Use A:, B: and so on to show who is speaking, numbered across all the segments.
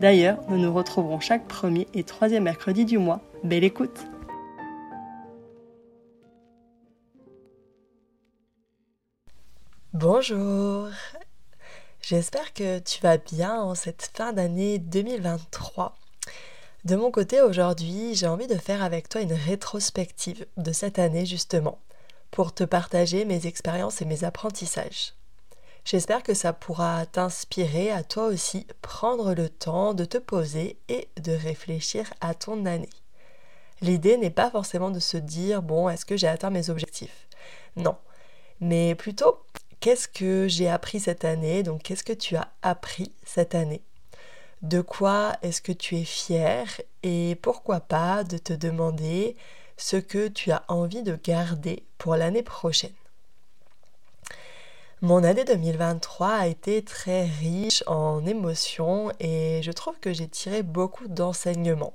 A: D'ailleurs, nous nous retrouverons chaque premier et troisième mercredi du mois. Belle écoute Bonjour J'espère que tu vas bien en cette fin d'année 2023. De mon côté, aujourd'hui, j'ai envie de faire avec toi une rétrospective de cette année justement, pour te partager mes expériences et mes apprentissages. J'espère que ça pourra t'inspirer à toi aussi prendre le temps de te poser et de réfléchir à ton année. L'idée n'est pas forcément de se dire bon, est-ce que j'ai atteint mes objectifs? Non, mais plutôt qu'est-ce que j'ai appris cette année? Donc qu'est-ce que tu as appris cette année? De quoi est-ce que tu es fier Et pourquoi pas de te demander ce que tu as envie de garder pour l'année prochaine? Mon année 2023 a été très riche en émotions et je trouve que j'ai tiré beaucoup d'enseignements.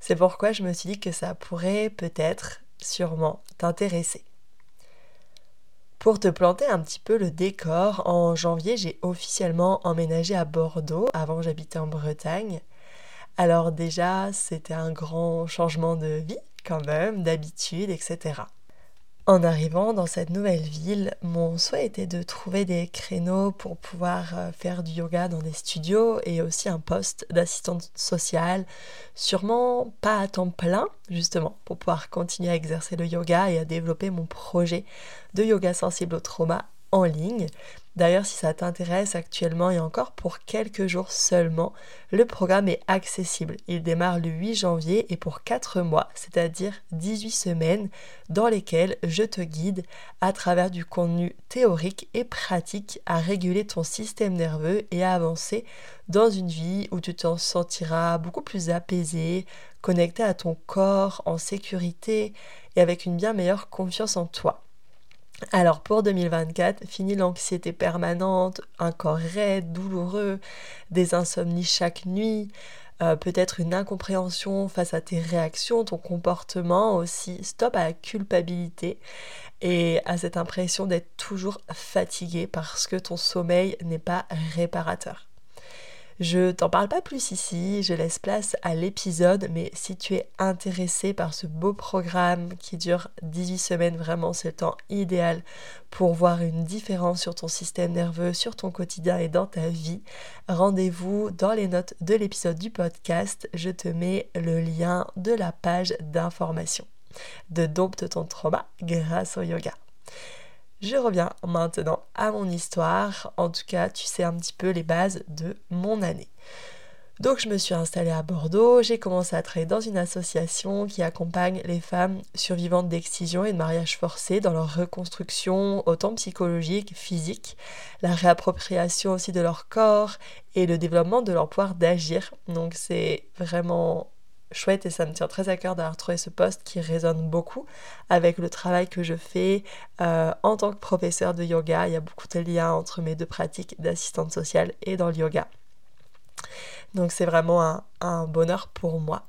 A: C'est pourquoi je me suis dit que ça pourrait peut-être, sûrement, t'intéresser. Pour te planter un petit peu le décor, en janvier j'ai officiellement emménagé à Bordeaux, avant j'habitais en Bretagne. Alors déjà c'était un grand changement de vie quand même, d'habitude, etc. En arrivant dans cette nouvelle ville, mon souhait était de trouver des créneaux pour pouvoir euh, faire du yoga dans des studios et aussi un poste d'assistante sociale, sûrement pas à temps plein, justement, pour pouvoir continuer à exercer le yoga et à développer mon projet de yoga sensible au trauma en ligne. D'ailleurs, si ça t'intéresse actuellement et encore pour quelques jours seulement, le programme est accessible. Il démarre le 8 janvier et pour 4 mois, c'est-à-dire 18 semaines, dans lesquelles je te guide à travers du contenu théorique et pratique à réguler ton système nerveux et à avancer dans une vie où tu t'en sentiras beaucoup plus apaisé, connecté à ton corps, en sécurité et avec une bien meilleure confiance en toi. Alors pour 2024, fini l'anxiété permanente, un corps raide, douloureux, des insomnies chaque nuit, euh, peut-être une incompréhension face à tes réactions, ton comportement aussi, stop à la culpabilité et à cette impression d'être toujours fatigué parce que ton sommeil n'est pas réparateur. Je t'en parle pas plus ici, je laisse place à l'épisode, mais si tu es intéressé par ce beau programme qui dure 18 semaines, vraiment c'est le temps idéal pour voir une différence sur ton système nerveux, sur ton quotidien et dans ta vie, rendez-vous dans les notes de l'épisode du podcast, je te mets le lien de la page d'information de Dompte ton trauma grâce au yoga. Je reviens maintenant à mon histoire. En tout cas, tu sais un petit peu les bases de mon année. Donc je me suis installée à Bordeaux, j'ai commencé à travailler dans une association qui accompagne les femmes survivantes d'excision et de mariage forcé dans leur reconstruction autant psychologique, physique, la réappropriation aussi de leur corps et le développement de leur pouvoir d'agir. Donc c'est vraiment chouette et ça me tient très à cœur d'avoir trouvé ce poste qui résonne beaucoup avec le travail que je fais euh, en tant que professeur de yoga. Il y a beaucoup de liens entre mes deux pratiques d'assistante sociale et dans le yoga. Donc c'est vraiment un, bonheur pour moi.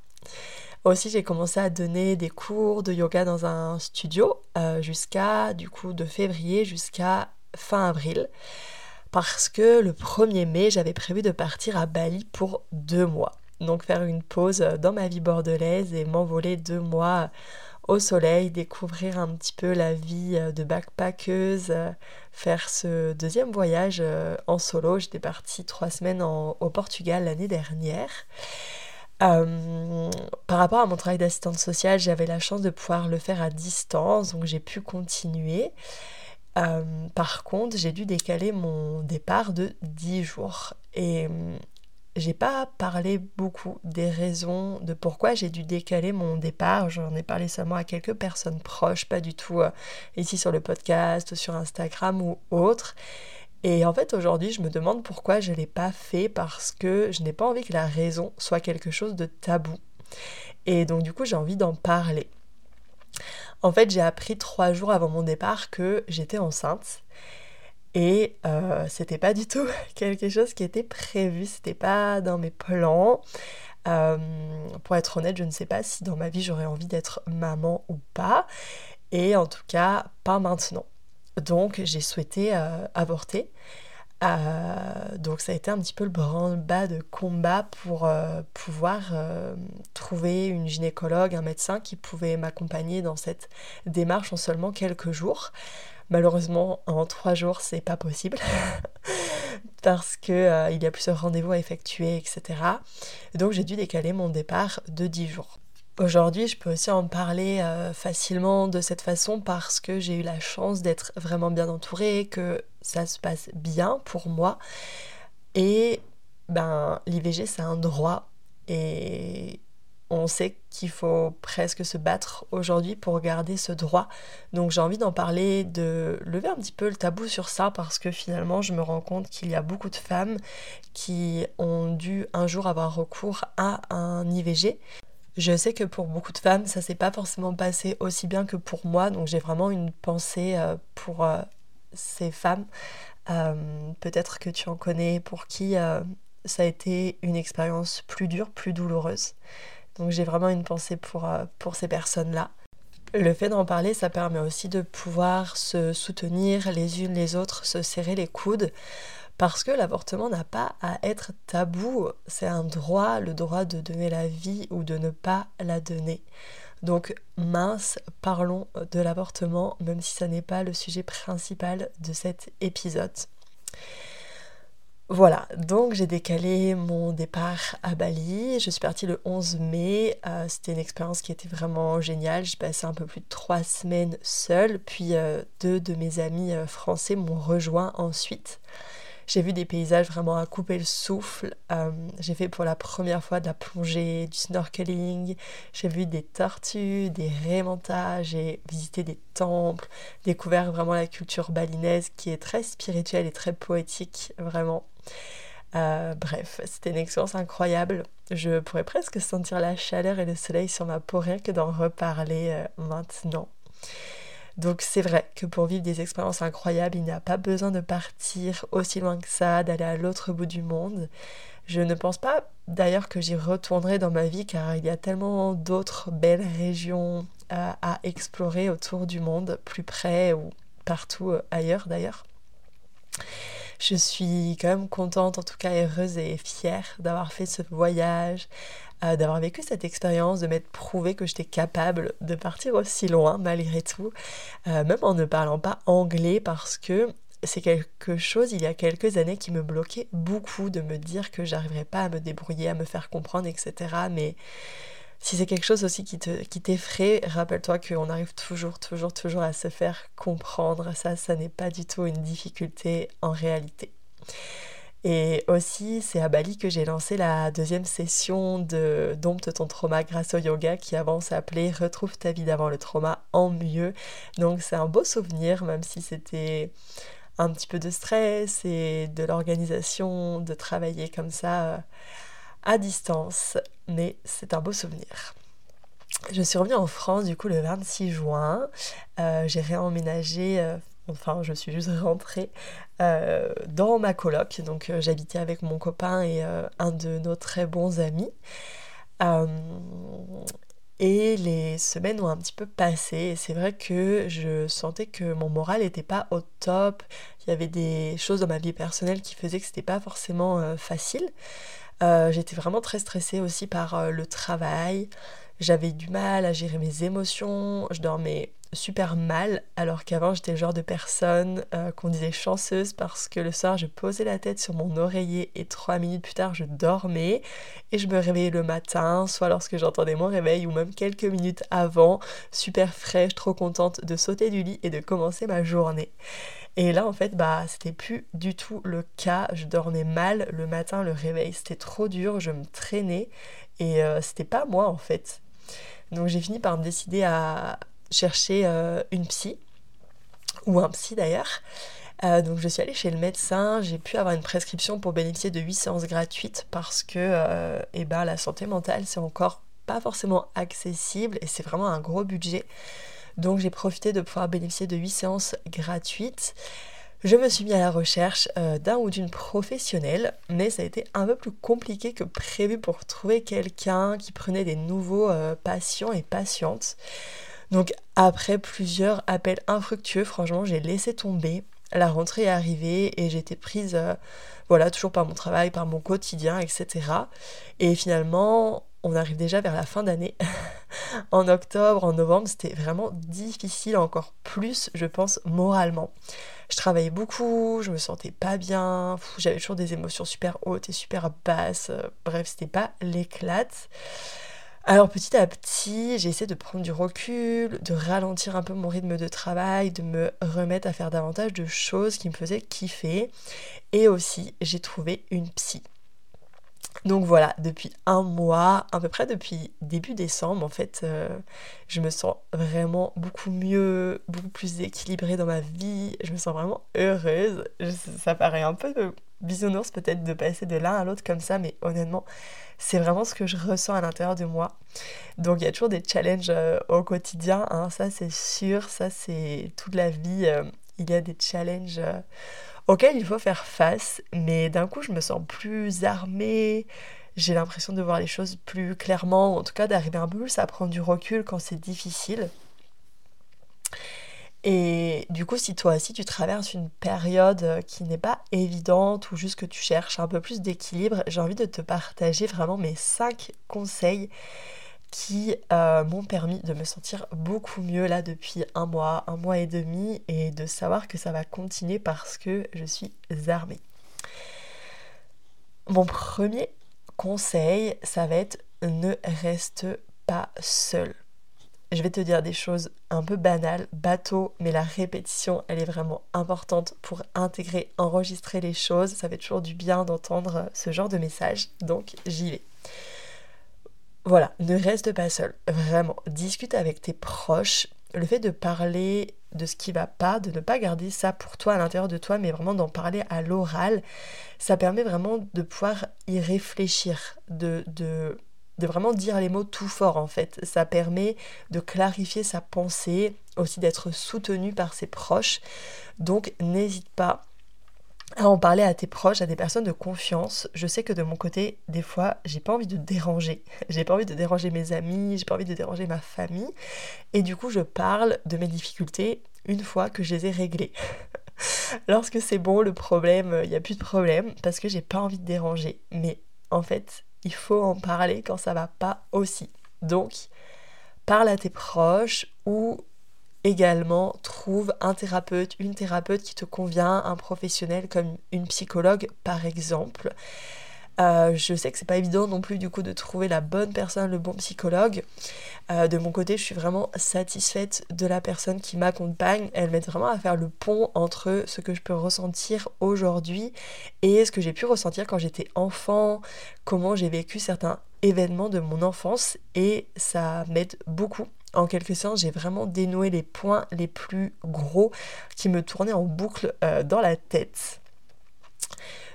A: Aussi, j'ai commencé à donner des cours de yoga dans un studio euh, jusqu'à, du coup, de février jusqu'à fin avril. Parce que le 1er mai, j'avais prévu de partir à Bali pour deux mois donc faire une pause dans ma vie bordelaise et m'envoler deux mois au soleil, découvrir un petit peu la vie de backpackeuse, faire ce deuxième voyage euh, en solo. J'étais partie trois semaines au Portugal l'année dernière. Euh, par rapport à mon travail d'assistante sociale, j'avais la chance de pouvoir le faire à distance, donc j'ai pu continuer. par contre, j'ai dû décaler mon départ de 10 jours. Et j'ai pas parlé beaucoup des raisons de pourquoi j'ai dû décaler mon départ. J'en ai parlé seulement à quelques personnes proches, pas du tout euh, ici sur le podcast, sur Instagram ou autre. Et en fait, aujourd'hui, je me demande pourquoi je ne l'ai pas fait parce que je n'ai pas envie que la raison soit quelque chose de tabou. Et donc, du coup, j'ai envie d'en parler. En fait, j'ai appris trois jours avant mon départ que j'étais enceinte. Et euh, c'était pas du tout quelque chose qui était prévu, c'était pas dans mes plans. Euh, pour être honnête, je ne sais pas si dans ma vie j'aurais envie d'être maman ou pas. Et en tout cas, pas maintenant. Donc j'ai souhaité euh, avorter. donc ça a été un petit peu le branle-bas de combat pour pouvoir trouver une gynécologue, un médecin qui pouvait m'accompagner dans cette démarche en seulement quelques jours. Malheureusement, en trois jours, c'est pas possible parce que euh, il y a plusieurs rendez-vous à effectuer, etc. Donc j'ai dû décaler mon départ de 10 jours. Aujourd'hui, je peux aussi en parler euh, facilement de cette façon parce que j'ai eu la chance d'être vraiment bien entourée, que ça se passe bien pour moi. Et ben, l'IVG, c'est un droit. Et on sait qu'il faut presque se battre aujourd'hui pour garder ce droit. Donc j'ai envie d'en parler, de lever un petit peu le tabou sur ça parce que finalement je me rends compte qu'il y a beaucoup de femmes qui ont dû un jour avoir recours à un IVG. Je sais que pour beaucoup de femmes, ça s'est pas forcément passé aussi bien que pour moi, donc j'ai vraiment une pensée euh, pour euh, ces femmes. Euh, peut-être que tu en connais pour qui ça a été une expérience plus dure, plus douloureuse. Donc j'ai vraiment une pensée pour, euh, pour ces personnes-là. Le fait d'en parler, ça permet aussi de pouvoir se soutenir les unes les autres, se serrer les coudes, parce que l'avortement n'a pas à être tabou, c'est un droit, le droit de donner la vie ou de ne pas la donner. Donc mince, parlons de l'avortement, même si ça n'est pas le sujet principal de cet épisode. Voilà, donc j'ai décalé mon départ à Bali. Je suis partie le 11 mai. Euh, c'était une expérience qui était vraiment géniale. J'ai passé un peu plus de trois semaines seule. Puis euh, deux de mes amis euh, français m'ont rejoint ensuite. J'ai vu des paysages vraiment à couper le souffle. j'ai fait pour la première fois de la plongée, du snorkeling. J'ai vu des tortues, des raimentas. J'ai visité des temples, découvert vraiment la culture balinaise qui est très spirituelle et très poétique, vraiment. Euh, bref, c'était une expérience incroyable. Je pourrais presque sentir la chaleur et le soleil sur ma peau rien que d'en reparler euh, maintenant. Donc c'est vrai que pour vivre des expériences incroyables, il n'y a pas besoin de partir aussi loin que ça, d'aller à l'autre bout du monde. Je ne pense pas d'ailleurs que j'y retournerai dans ma vie car il y a tellement d'autres belles régions à, à explorer autour du monde, plus près ou partout euh, ailleurs d'ailleurs je suis quand même contente, en tout cas heureuse et fière d'avoir fait ce voyage, euh, d'avoir vécu cette expérience, de m'être prouvé que j'étais capable de partir aussi loin malgré tout, euh, même en ne parlant pas anglais parce que c'est quelque chose il y a quelques années qui me bloquait beaucoup de me dire que j'arriverais pas à me débrouiller, à me faire comprendre, etc. Mais si c'est quelque chose aussi qui t'effraie, rappelle-toi qu'on arrive toujours, toujours, toujours à se faire comprendre. Ça, ça n'est pas du tout une difficulté en réalité. Et aussi, c'est à Bali que j'ai lancé la deuxième session de Dompte ton trauma grâce au yoga qui avant s'appelait Retrouve ta vie d'avant le trauma en mieux. Donc c'est un beau souvenir, même si c'était un petit peu de stress et de l'organisation, de travailler comme ça euh, à distance, mais c'est un beau souvenir. Je suis revenue en France du coup le 26 juin. Euh, j'ai réemménagé, euh, enfin je suis juste rentrée euh, dans ma coloc. Donc j'habitais avec mon copain et un de nos très bons amis. et les semaines ont un petit peu passé et c'est vrai que je sentais que mon moral n'était pas au top. Il y avait des choses dans ma vie personnelle qui faisaient que c'était pas forcément facile. Euh, j'étais vraiment très stressée aussi par euh, le travail. J'avais du mal à gérer mes émotions. Je dormais super mal, alors qu'avant j'étais le genre de personne euh, qu'on disait chanceuse parce que le soir je posais la tête sur mon oreiller et trois minutes plus tard je dormais et je me réveillais le matin, soit lorsque j'entendais mon réveil ou même quelques minutes avant, super fraîche, trop contente de sauter du lit et de commencer ma journée. Et là, en fait, bah, c'était plus du tout le cas. Je dormais mal le matin, le réveil, c'était trop dur, je me traînais et euh, c'était pas moi en fait. Donc j'ai fini par me décider à chercher euh, une psy, ou un psy d'ailleurs. Euh, donc je suis allée chez le médecin, j'ai pu avoir une prescription pour bénéficier de 8 séances gratuites parce que eh ben, la santé mentale c'est encore pas forcément accessible et c'est vraiment un gros budget. Donc j'ai profité de pouvoir bénéficier de 8 séances gratuites. Je me suis mis à la recherche euh, d'un ou d'une professionnelle, mais ça a été un peu plus compliqué que prévu pour trouver quelqu'un qui prenait des nouveaux euh, patients et patientes. Donc après plusieurs appels infructueux, franchement, j'ai laissé tomber. La rentrée est arrivée et j'étais prise, euh, voilà, toujours par mon travail, par mon quotidien, etc. Et finalement, on arrive déjà vers la fin d'année. en octobre, en novembre, c'était vraiment difficile encore plus, je pense, moralement. Je travaillais beaucoup, je me sentais pas bien, j'avais toujours des émotions super hautes et super basses. Bref, c'était pas l'éclate. Alors petit à petit, j'ai essayé de prendre du recul, de ralentir un peu mon rythme de travail, de me remettre à faire davantage de choses qui me faisaient kiffer. Et aussi, j'ai trouvé une psy. Donc voilà, depuis un mois, à peu près depuis début décembre, en fait, euh, je me sens vraiment beaucoup mieux, beaucoup plus équilibrée dans ma vie. Je me sens vraiment heureuse. ça paraît un peu bisounours peut-être de passer de l'un à l'autre comme ça, mais honnêtement, c'est vraiment ce que je ressens à l'intérieur de moi. Donc il y a toujours des challenges euh, au quotidien, hein, ça c'est sûr, ça c'est toute la vie. Euh, il y a des challenges auquel il faut faire face, mais d'un coup je me sens plus armée, j'ai l'impression de voir les choses plus clairement, en tout cas d'arriver un peu plus à prendre du recul quand c'est difficile. Et du coup, si toi aussi tu traverses une période qui n'est pas évidente ou juste que tu cherches un peu plus d'équilibre, j'ai envie de te partager vraiment mes 5 conseils qui euh, m'ont permis de me sentir beaucoup mieux là depuis un mois, un mois et demi et de savoir que ça va continuer parce que je suis armée. Mon premier conseil, ça va être ne reste pas seul. Je vais te dire des choses un peu banales, bateau, mais la répétition, elle est vraiment importante pour intégrer, enregistrer les choses. Ça fait toujours du bien d'entendre ce genre de message, donc j'y vais. Voilà, ne reste pas seul, vraiment. Discute avec tes proches. Le fait de parler de ce qui va pas, de ne pas garder ça pour toi à l'intérieur de toi, mais vraiment d'en parler à l'oral, ça permet vraiment de pouvoir y réfléchir, de, de, de vraiment dire les mots tout fort en fait. Ça permet de clarifier sa pensée, aussi d'être soutenu par ses proches. Donc n'hésite pas à en parler à tes proches, à des personnes de confiance. Je sais que de mon côté, des fois, j'ai pas envie de déranger. J'ai pas envie de déranger mes amis, j'ai pas envie de déranger ma famille. Et du coup, je parle de mes difficultés une fois que je les ai réglées. Lorsque c'est bon, le problème, il n'y a plus de problème parce que j'ai pas envie de déranger. Mais en fait, il faut en parler quand ça va pas aussi. Donc, parle à tes proches ou également trouve un thérapeute, une thérapeute qui te convient, un professionnel comme une psychologue par exemple. Euh, je sais que c'est pas évident non plus du coup de trouver la bonne personne, le bon psychologue. Euh, de mon côté, je suis vraiment satisfaite de la personne qui m'accompagne. Elle m'aide vraiment à faire le pont entre ce que je peux ressentir aujourd'hui et ce que j'ai pu ressentir quand j'étais enfant, comment j'ai vécu certains événements de mon enfance et ça m'aide beaucoup en quelque sorte, j'ai vraiment dénoué les points les plus gros qui me tournaient en boucle euh, dans la tête.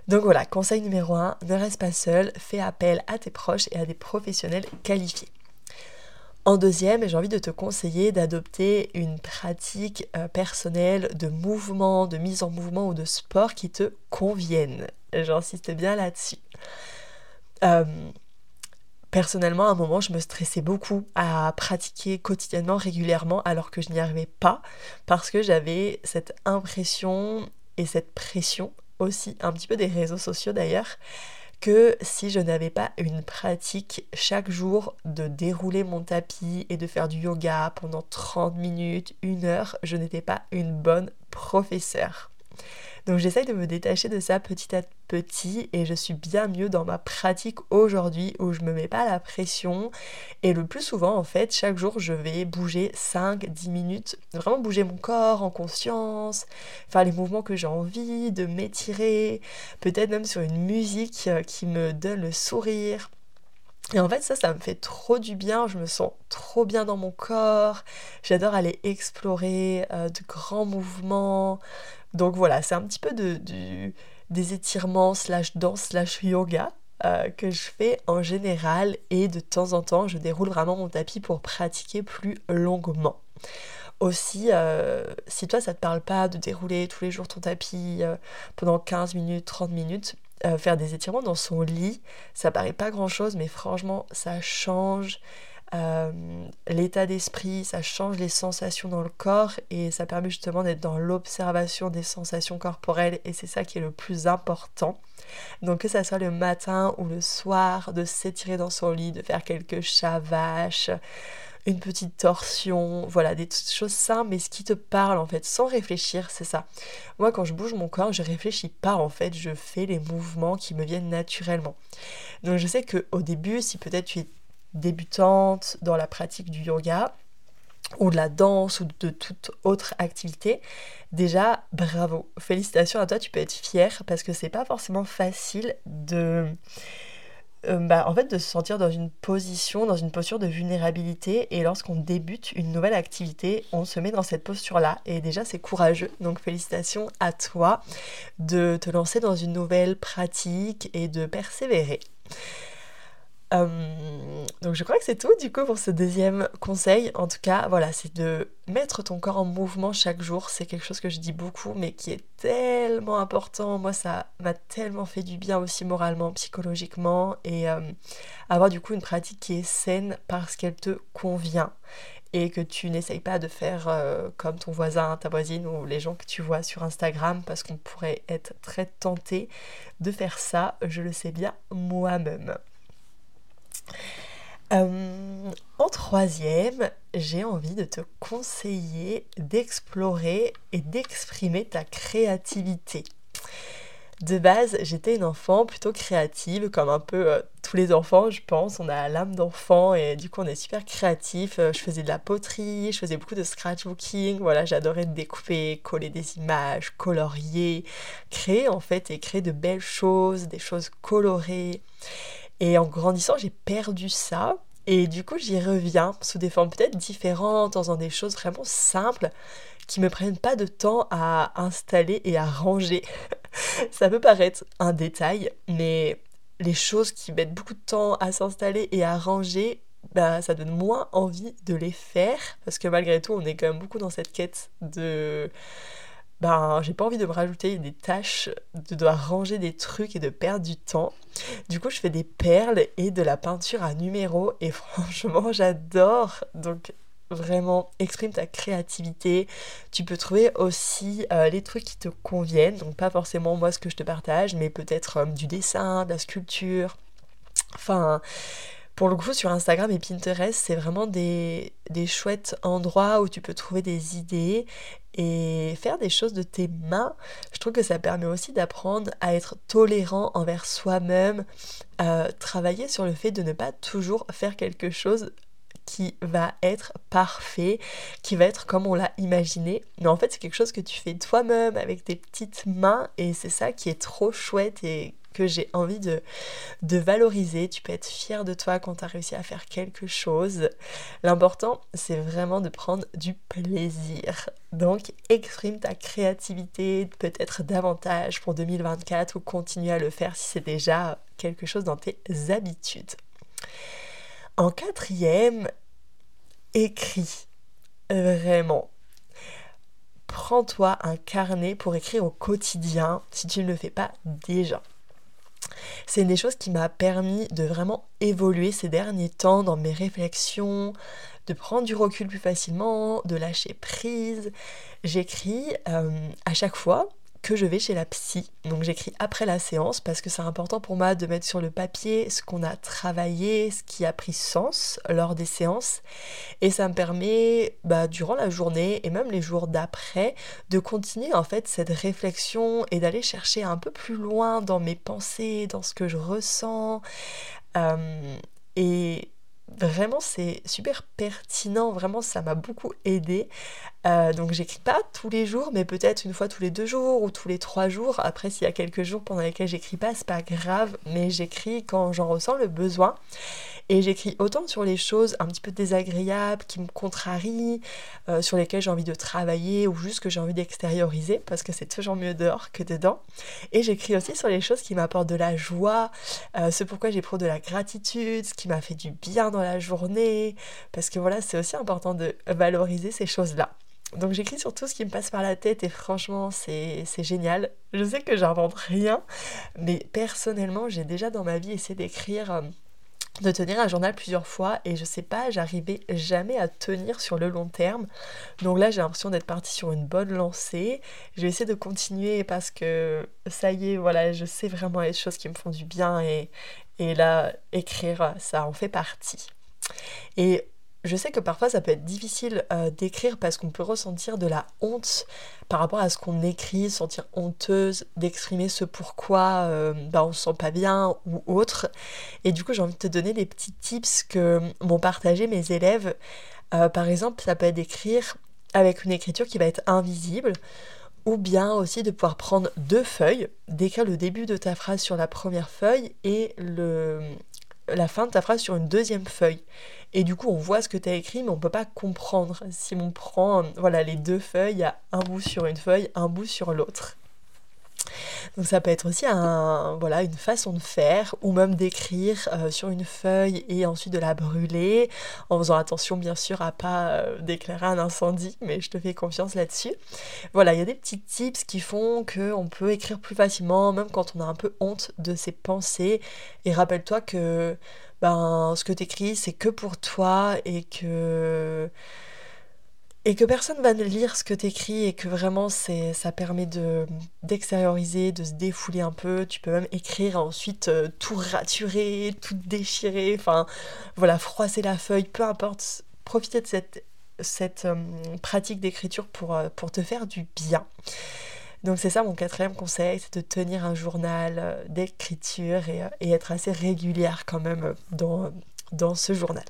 A: Donc voilà, conseil numéro 1, ne reste pas seul, fais appel à tes proches et à des professionnels qualifiés. En deuxième, j'ai envie de te conseiller d'adopter une pratique euh, personnelle de mouvement, de mise en mouvement ou de sport qui te convienne. J'insiste bien là-dessus. Euh, Personnellement, à un moment, je me stressais beaucoup à pratiquer quotidiennement, régulièrement, alors que je n'y arrivais pas, parce que j'avais cette impression et cette pression aussi, un petit peu des réseaux sociaux d'ailleurs, que si je n'avais pas une pratique chaque jour de dérouler mon tapis et de faire du yoga pendant 30 minutes, une heure, je n'étais pas une bonne professeure. Donc j'essaye de me détacher de ça petit à petit et je suis bien mieux dans ma pratique aujourd'hui où je me mets pas la pression et le plus souvent en fait chaque jour je vais bouger 5-10 minutes, vraiment bouger mon corps en conscience, faire les mouvements que j'ai envie, de m'étirer, peut-être même sur une musique euh, qui me donne le sourire. Et en fait, ça, ça me fait trop du bien. Je me sens trop bien dans mon corps. J'adore aller explorer euh, de grands mouvements. Donc voilà, c'est un petit peu de, des étirements slash danse slash yoga euh, que je fais en général et de temps en temps je déroule vraiment mon tapis pour pratiquer plus longuement. Aussi, euh, si toi ça te parle pas de dérouler tous les jours ton tapis euh, pendant 15 minutes, 30 minutes, faire des étirements dans son lit, ça paraît pas grand chose, mais franchement ça change l'état d'esprit, ça change les sensations dans le corps et ça permet justement d'être dans l'observation des sensations corporelles et c'est ça qui est le plus important. Donc que ça soit le matin ou le soir, de s'étirer dans son lit, de faire quelques chats vaches, une petite torsion, voilà, des choses simples, mais ce qui te parle en fait, sans réfléchir, c'est ça. Moi, quand je bouge mon corps, je réfléchis pas en fait, je fais les mouvements qui me viennent naturellement. Donc je sais que au début, si peut-être tu es débutante dans la pratique du yoga ou de la danse ou de toute autre activité, déjà bravo, félicitations à toi, tu peux être fière parce que c'est pas forcément facile de euh, bah, en fait de se sentir dans une position, dans une posture de vulnérabilité et lorsqu'on débute une nouvelle activité, on se met dans cette posture là et déjà c'est courageux. Donc félicitations à toi de te lancer dans une nouvelle pratique et de persévérer. Euh, donc je crois que c'est tout du coup pour ce deuxième conseil. En tout cas, voilà, c'est de mettre ton corps en mouvement chaque jour. C'est quelque chose que je dis beaucoup, mais qui est tellement important. Moi, ça m'a tellement fait du bien aussi moralement, psychologiquement, et euh, avoir du coup une pratique qui est saine parce qu'elle te convient et que tu n'essayes pas de faire euh, comme ton voisin, ta voisine ou les gens que tu vois sur Instagram parce qu'on pourrait être très tenté de faire ça. Je le sais bien moi-même. Euh, en troisième, j'ai envie de te conseiller d'explorer et d'exprimer ta créativité. De base, j'étais une enfant plutôt créative, comme un peu euh, tous les enfants, je pense. On a l'âme d'enfant et du coup, on est super créatif. Euh, je faisais de la poterie, je faisais beaucoup de scratchbooking. Voilà, j'adorais découper, coller des images, colorier, créer en fait et créer de belles choses, des choses colorées. Et en grandissant, j'ai perdu ça. Et du coup, j'y reviens sous des formes peut-être différentes, en faisant des choses vraiment simples qui me prennent pas de temps à installer et à ranger. ça peut paraître un détail, mais les choses qui mettent beaucoup de temps à s'installer et à ranger, bah, ça donne moins envie de les faire parce que malgré tout, on est quand même beaucoup dans cette quête de ben j'ai pas envie de me rajouter des tâches, de devoir ranger des trucs et de perdre du temps. Du coup, je fais des perles et de la peinture à numéro et franchement, j'adore. Donc vraiment exprime ta créativité. Tu peux trouver aussi euh, les trucs qui te conviennent, donc pas forcément moi ce que je te partage, mais peut-être euh, du dessin, de la sculpture. Enfin, pour le coup, sur Instagram et Pinterest, c'est vraiment des, des, chouettes endroits où tu peux trouver des idées et faire des choses de tes mains. Je trouve que ça permet aussi d'apprendre à être tolérant envers soi-même, euh, travailler sur le fait de ne pas toujours faire quelque chose qui va être parfait, qui va être comme on l'a imaginé. Mais en fait, c'est quelque chose que tu fais toi-même avec tes petites mains et c'est ça qui est trop chouette et que j'ai envie de, de valoriser. Tu peux être fier de toi quand tu as réussi à faire quelque chose. L'important, c'est vraiment de prendre du plaisir. Donc, exprime ta créativité peut-être davantage pour 2024 ou continue à le faire si c'est déjà quelque chose dans tes habitudes. En quatrième, écris. Vraiment. Prends-toi un carnet pour écrire au quotidien si tu ne le fais pas déjà. C'est des choses qui m'a permis de vraiment évoluer ces derniers temps dans mes réflexions, de prendre du recul plus facilement, de lâcher prise. J'écris euh, à chaque fois que je vais chez la psy. Donc j'écris après la séance parce que c'est important pour moi de mettre sur le papier ce qu'on a travaillé, ce qui a pris sens lors des séances. Et ça me permet, bah, durant la journée et même les jours d'après, de continuer en fait cette réflexion et d'aller chercher un peu plus loin dans mes pensées, dans ce que je ressens. Euh, et vraiment c'est super pertinent, vraiment ça m'a beaucoup aidé. Euh, donc j'écris pas tous les jours, mais peut-être une fois tous les deux jours ou tous les trois jours. Après s'il y a quelques jours pendant lesquels j'écris pas, c'est pas grave, mais j'écris quand j'en ressens le besoin. Et j'écris autant sur les choses un petit peu désagréables, qui me contrarient, euh, sur lesquelles j'ai envie de travailler ou juste que j'ai envie d'extérioriser, parce que c'est toujours mieux dehors que dedans. Et j'écris aussi sur les choses qui m'apportent de la joie, euh, ce pourquoi j'éprouve de la gratitude, ce qui m'a fait du bien dans la journée, parce que voilà, c'est aussi important de valoriser ces choses-là. Donc j'écris sur tout ce qui me passe par la tête et franchement c'est génial. Je sais que j'invente rien, mais personnellement j'ai déjà dans ma vie essayé d'écrire euh, de tenir un journal plusieurs fois et je sais pas, j'arrivais jamais à tenir sur le long terme. Donc là, j'ai l'impression d'être partie sur une bonne lancée. Je vais essayer de continuer parce que ça y est, voilà, je sais vraiment les choses qui me font du bien et, et là, écrire, ça en fait partie. Et je sais que parfois ça peut être difficile euh, d'écrire parce qu'on peut ressentir de la honte par rapport à ce qu'on écrit, sentir honteuse d'exprimer ce pourquoi euh, bah, on se sent pas bien ou autre. Et du coup j'ai envie de te donner des petits tips que m'ont partagé mes élèves. Euh, par exemple, ça peut être d'écrire avec une écriture qui va être invisible ou bien aussi de pouvoir prendre deux feuilles, d'écrire le début de ta phrase sur la première feuille et le, la fin de ta phrase sur une deuxième feuille. Et du coup, on voit ce que tu as écrit, mais on peut pas comprendre. Si on prend voilà, les deux feuilles, il y a un bout sur une feuille, un bout sur l'autre. Donc ça peut être aussi un, voilà, une façon de faire ou même d'écrire euh, sur une feuille et ensuite de la brûler en faisant attention bien sûr à pas euh, déclarer un incendie mais je te fais confiance là-dessus. Voilà, il y a des petits tips qui font qu'on peut écrire plus facilement même quand on a un peu honte de ses pensées et rappelle-toi que ben, ce que tu écris c'est que pour toi et que et que personne va lire ce que tu écris et que vraiment c'est ça permet de d'extérioriser, de se défouler un peu. Tu peux même écrire ensuite euh, tout raturer, tout déchirer, enfin voilà, froisser la feuille, peu importe. Profiter de cette, cette euh, pratique d'écriture pour, euh, pour te faire du bien. Donc c'est ça mon quatrième conseil, c'est de tenir un journal d'écriture et, et, être assez régulière quand même dans, dans ce journal.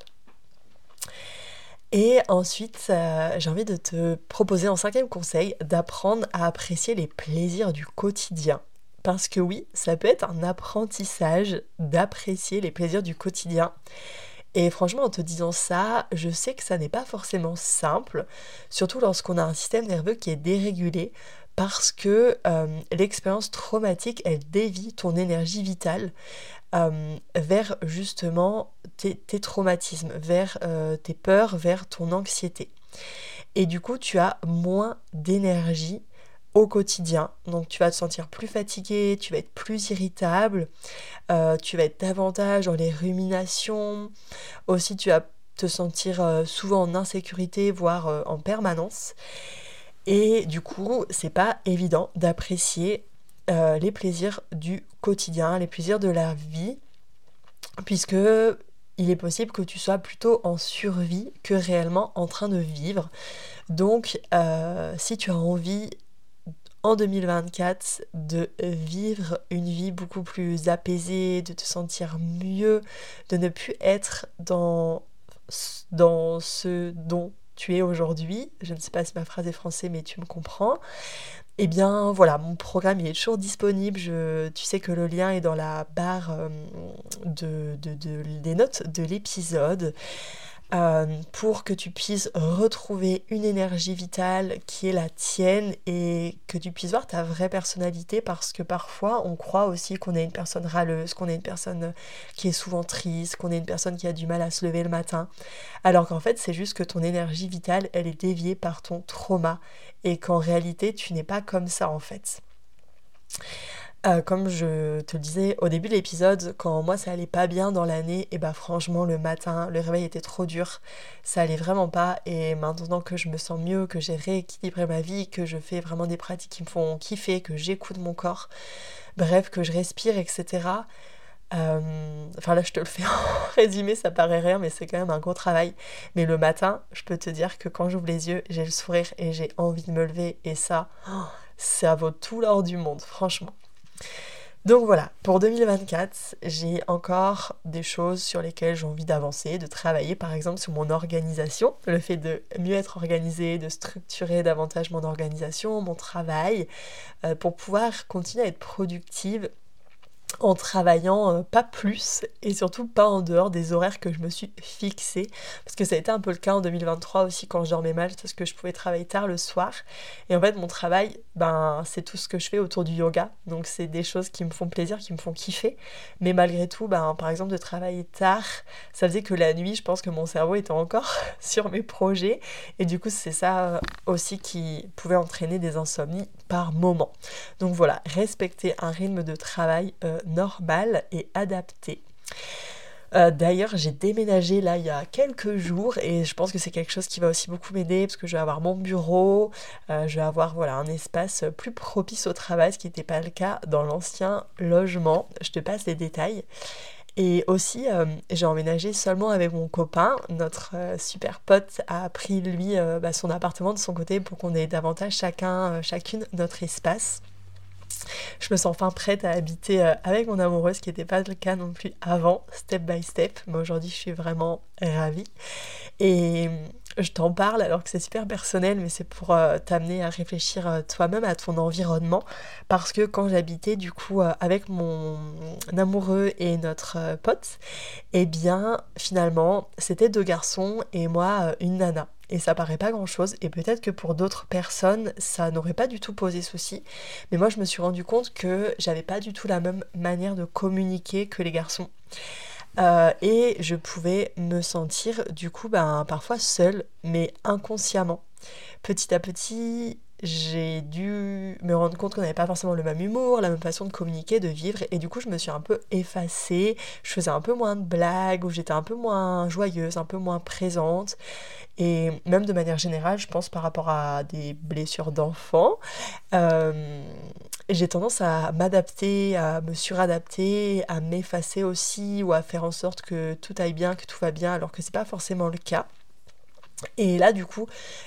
A: Et ensuite, euh, j'ai envie de te proposer en cinquième conseil d'apprendre à apprécier les plaisirs du quotidien. Parce que oui, ça peut être un apprentissage d'apprécier les plaisirs du quotidien. Et franchement, en te disant ça, je sais que ça n'est pas forcément simple, surtout lorsqu'on a un système nerveux qui est dérégulé, parce que euh, l'expérience traumatique, elle dévie ton énergie vitale. Euh, vers justement tes, traumatismes, vers euh, tes peurs, vers ton anxiété. Et du coup, tu as moins d'énergie au quotidien. Donc tu vas te sentir plus fatigué, tu vas être plus irritable, tu vas être davantage dans les ruminations. Aussi, tu vas te sentir souvent en insécurité, voire en permanence. Et du coup, c'est pas évident d'apprécier euh, les plaisirs du quotidien, les plaisirs de la vie, puisque il est possible que tu sois plutôt en survie que réellement en train de vivre. Donc, euh, si tu as envie en 2024 de vivre une vie beaucoup plus apaisée, de te sentir mieux, de ne plus être dans, dans ce dont tu es aujourd'hui. Je ne sais pas si ma phrase est française, mais tu me comprends. Eh bien voilà, mon programme il est toujours disponible. Tu sais que le lien est dans la barre euh, de, des notes de l'épisode. Euh, pour que tu puisses retrouver une énergie vitale qui est la tienne et que tu puisses voir ta vraie personnalité parce que parfois on croit aussi qu'on est une personne râleuse, qu'on est une personne qui est souvent triste, qu'on est une personne qui a du mal à se lever le matin, alors qu'en fait c'est juste que ton énergie vitale elle est déviée par ton trauma et qu'en réalité tu n'es pas comme ça en fait. Euh, comme je te le disais au début de l'épisode, quand moi ça allait pas bien dans l'année, et bah franchement le matin, le réveil était trop dur, ça allait vraiment pas. Et maintenant que je me sens mieux, que j'ai rééquilibré ma vie, que je fais vraiment des pratiques qui me font kiffer, que j'écoute mon corps, bref, que je respire, etc. Euh, enfin là je te le fais en résumé, ça paraît rien, mais c'est quand même un gros travail. Mais le matin, je peux te dire que quand j'ouvre les yeux, j'ai le sourire et j'ai envie de me lever. Et ça, ça vaut tout l'or du monde, franchement. Donc voilà, pour 2024, j'ai encore des choses sur lesquelles j'ai envie d'avancer, de travailler. Par exemple sur mon organisation, le fait de mieux être organisé, de structurer davantage mon organisation, mon travail, euh, pour pouvoir continuer à être productive en travaillant euh, pas plus et surtout pas en dehors des horaires que je me suis fixés. Parce que ça a été un peu le cas en 2023 aussi quand je dormais mal parce que je pouvais travailler tard le soir. Et en fait mon travail ben c'est tout ce que je fais autour du yoga. Donc c'est des choses qui me font plaisir qui me font kiffer. Mais malgré tout ben par exemple de travailler tard ça faisait que la nuit je pense que mon cerveau était encore sur mes projets. Et du coup c'est ça euh, aussi qui pouvait entraîner des insomnies par moment donc voilà respecter un rythme de travail euh, normal et adapté. Euh, d'ailleurs, j'ai déménagé là il y a quelques jours et je pense que c'est quelque chose qui va aussi beaucoup m'aider parce que je vais avoir mon bureau, euh, je vais avoir voilà un espace plus propice au travail, ce qui n'était pas le cas dans l'ancien logement. Je te passe les détails. Et aussi, euh, j'ai emménagé seulement avec mon copain. Notre super pote a pris lui bah, son appartement de son côté pour qu'on ait davantage chacun, chacune notre espace je me sens enfin prête à habiter euh, avec mon amoureux, ce qui n'était pas le cas non plus avant, step by step. Mais aujourd'hui, je suis vraiment ravie. Et euh, je t'en parle alors que c'est super personnel, mais c'est pour euh, t'amener à réfléchir toi-même à ton environnement. Parce que quand j'habitais du coup avec mon amoureux et notre pote, eh bien finalement c'était deux garçons et moi une nana. Et ça paraît pas grand chose et peut-être que pour d'autres personnes ça n'aurait pas du tout posé souci. Mais moi je me suis rendu compte que j'avais pas du tout la même manière de communiquer que les garçons euh, et je pouvais me sentir du coup ben, parfois seule mais inconsciemment. Petit à petit j'ai dû me rendre compte qu'on n'avait pas forcément le même humour, la même façon de communiquer, de vivre, et du coup je me suis un peu effacée, je faisais un peu moins de blagues, ou j'étais un peu moins joyeuse, un peu moins présente, et même de manière générale, je pense par rapport à des blessures d'enfants, euh, j'ai tendance à m'adapter, à me suradapter, à m'effacer aussi, ou à faire en sorte que tout aille bien, que tout va bien, alors que c'est pas forcément le cas. Et là, du coup,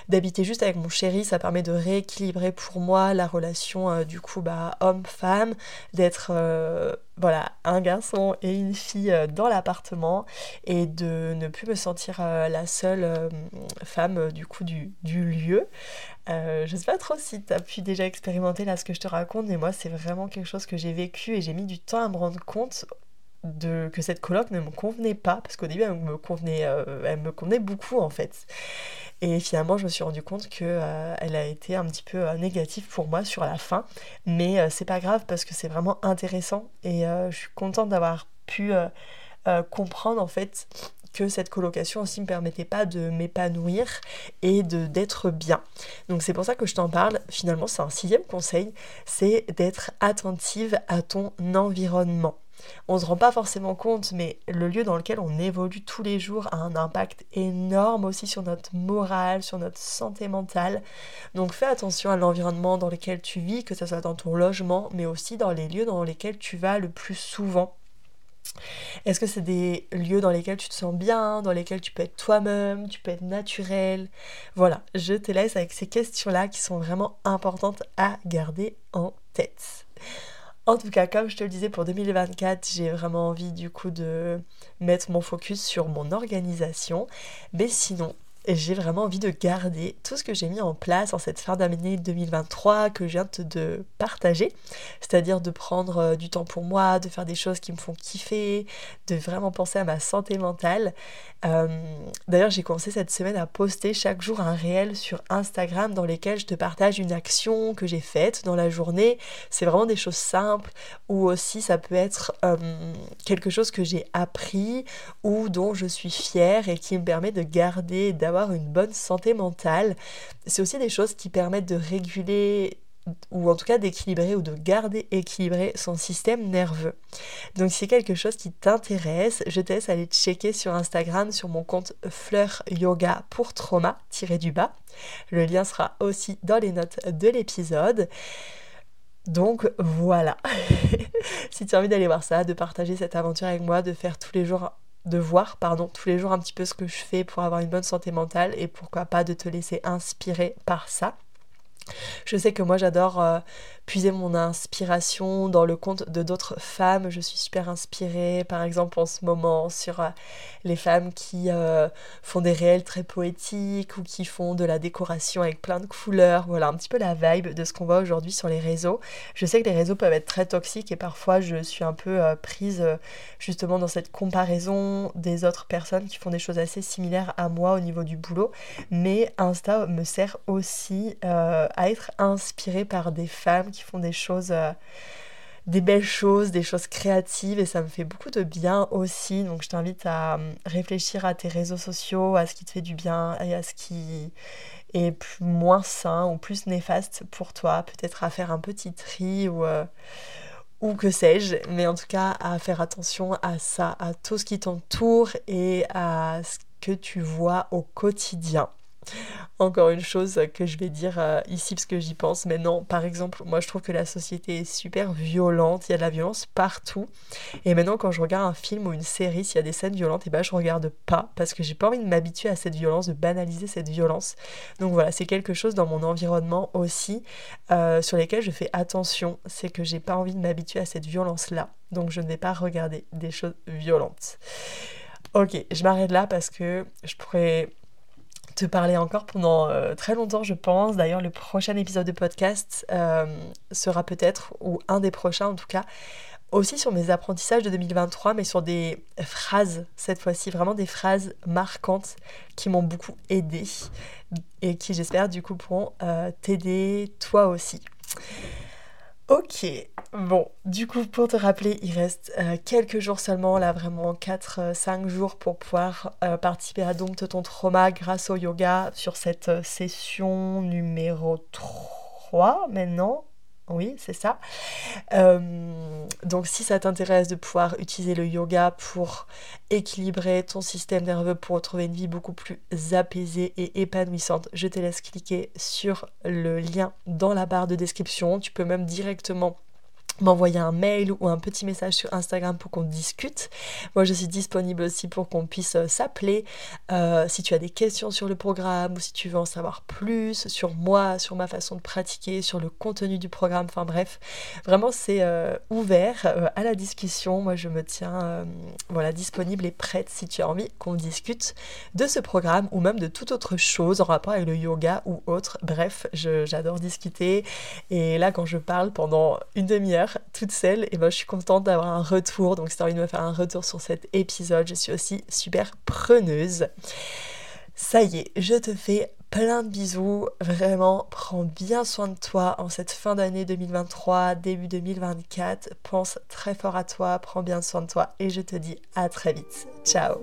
A: d'habiter juste avec mon chéri, ça permet de rééquilibrer pour moi la relation euh, du coup bah, homme-femme, d'être euh, voilà un garçon et une fille euh, dans l'appartement et de ne plus me sentir la seule femme du coup du, lieu. je sais pas trop si tu as pu déjà expérimenter là ce que je te raconte, mais moi c'est vraiment quelque chose que j'ai vécu et j'ai mis du temps à me rendre compte de, que cette coloc ne me convenait pas, parce qu'au début elle me, convenait, euh, me convenait beaucoup en fait. Et finalement je me suis rendu compte que euh, elle a été un petit peu euh, négative pour moi sur la fin, mais c'est pas grave parce que c'est vraiment intéressant et je suis contente d'avoir pu comprendre en fait que cette colocation aussi me permettait pas de m'épanouir et d'être bien. Donc c'est pour ça que je t'en parle. Finalement, c'est un sixième conseil, c'est d'être attentive à ton environnement. On ne se rend pas forcément compte, mais le lieu dans lequel on évolue tous les jours a un impact énorme aussi sur notre morale, sur notre santé mentale. Donc fais attention à l'environnement dans lequel tu vis, que ce soit dans ton logement, mais aussi dans les lieux dans lesquels tu vas le plus souvent. Est-ce que c'est des lieux dans lesquels tu te sens bien, dans lesquels tu peux être toi-même, tu peux être naturel? Voilà, je te laisse avec ces questions-là qui sont vraiment importantes à garder en tête. En tout cas, comme je te le disais, pour 2024, j'ai vraiment envie du coup de mettre mon focus sur mon organisation. Mais sinon, j'ai vraiment envie de garder tout ce que j'ai mis en place en cette fin d'année 2023 que je viens de partager, c'est-à-dire de prendre euh, du temps pour moi, de faire des choses qui me font kiffer, de vraiment penser à ma santé mentale. Euh, d'ailleurs, j'ai commencé cette semaine à poster chaque jour un réel sur Instagram dans lesquels je te partage une action que j'ai faite dans la journée. C'est vraiment des choses simples ou aussi ça peut être euh, quelque chose que j'ai appris ou dont je suis fière et qui me permet de garder, d'avoir une bonne santé mentale. C'est aussi des choses qui permettent de réguler ou en tout cas d'équilibrer ou de garder équilibré son système nerveux. Donc si c'est quelque chose qui t'intéresse, je te laisse aller checker sur Instagram sur mon compte Fleur Yoga pour trauma du bas. Le lien sera aussi dans les notes de l'épisode. Donc voilà. si tu as envie d'aller voir ça, de partager cette aventure avec moi, de faire tous les jours de voir pardon tous les jours un petit peu ce que je fais pour avoir une bonne santé mentale et pourquoi pas de te laisser inspirer par ça. Je sais que moi j'adore euh, puiser mon inspiration dans le compte de d'autres femmes. Je suis super inspirée, par exemple en ce moment, sur euh, les femmes qui euh, font des réels très poétiques ou qui font de la décoration avec plein de couleurs. Voilà un petit peu la vibe de ce qu'on voit aujourd'hui sur les réseaux. Je sais que les réseaux peuvent être très toxiques et parfois je suis un peu euh, prise justement dans cette comparaison des autres personnes qui font des choses assez similaires à moi au niveau du boulot. Mais Insta me sert aussi à être inspirée par des femmes qui font des choses, euh, des belles choses, des choses créatives et ça me fait beaucoup de bien aussi. Donc je t'invite à euh, réfléchir à tes réseaux sociaux, à ce qui te fait du bien et à ce qui est moins sain ou plus néfaste pour toi. Peut-être à faire un petit tri ou, euh, ou que sais-je, mais en tout cas à faire attention à ça, à tout ce qui t'entoure et à ce que tu vois au quotidien. Encore une chose que je vais dire euh, ici parce que j'y pense, mais non, par exemple, moi je trouve que la société est super violente, il y a de la violence partout. Et maintenant, quand je regarde un film ou une série, s'il y a des scènes violentes, et eh ben je regarde pas parce que j'ai pas envie de m'habituer à cette violence, de banaliser cette violence. Donc voilà, c'est quelque chose dans mon environnement aussi euh, sur lesquels je fais attention, c'est que j'ai pas envie de m'habituer à cette violence-là. Donc je ne vais pas regarder des choses violentes. Ok, je m'arrête là parce que je pourrais te parler encore pendant euh, très longtemps, je pense. D'ailleurs, le prochain épisode de podcast euh, sera peut-être, ou un des prochains en tout cas, aussi sur mes apprentissages de 2023, mais sur des phrases, cette fois-ci, vraiment des phrases marquantes qui m'ont beaucoup aidé et qui, j'espère, du coup, pourront euh, t'aider toi aussi. Ok, bon, du coup, pour te rappeler, il reste euh, quelques jours seulement, là vraiment 4-5 euh, jours pour pouvoir euh, participer à Dompte ton trauma grâce au yoga sur cette session numéro 3 maintenant. Oui, c'est ça. Euh, donc si ça t'intéresse de pouvoir utiliser le yoga pour équilibrer ton système nerveux, pour retrouver une vie beaucoup plus apaisée et épanouissante, je te laisse cliquer sur le lien dans la barre de description. Tu peux même directement m'envoyer un mail ou un petit message sur Instagram pour qu'on discute. Moi, je suis disponible aussi pour qu'on puisse euh, s'appeler. Euh, si tu as des questions sur le programme ou si tu veux en savoir plus sur moi, sur ma façon de pratiquer, sur le contenu du programme, enfin bref, vraiment c'est euh, ouvert à la discussion. Moi, je me tiens voilà disponible et prête si tu as envie qu'on discute de ce programme ou même de toute autre chose en rapport avec le yoga ou autre. Bref, j'adore discuter et là, quand je parle pendant une demi-heure toute seule, et ben je suis contente d'avoir un retour. Donc si tu envie de me faire un retour sur cet épisode, je suis aussi super preneuse. Ça y est, je te fais plein de bisous. Vraiment, prends bien soin de toi en cette fin d'année 2023, début 2024. Pense très fort à toi, prends bien soin de toi et je te dis à très vite. Ciao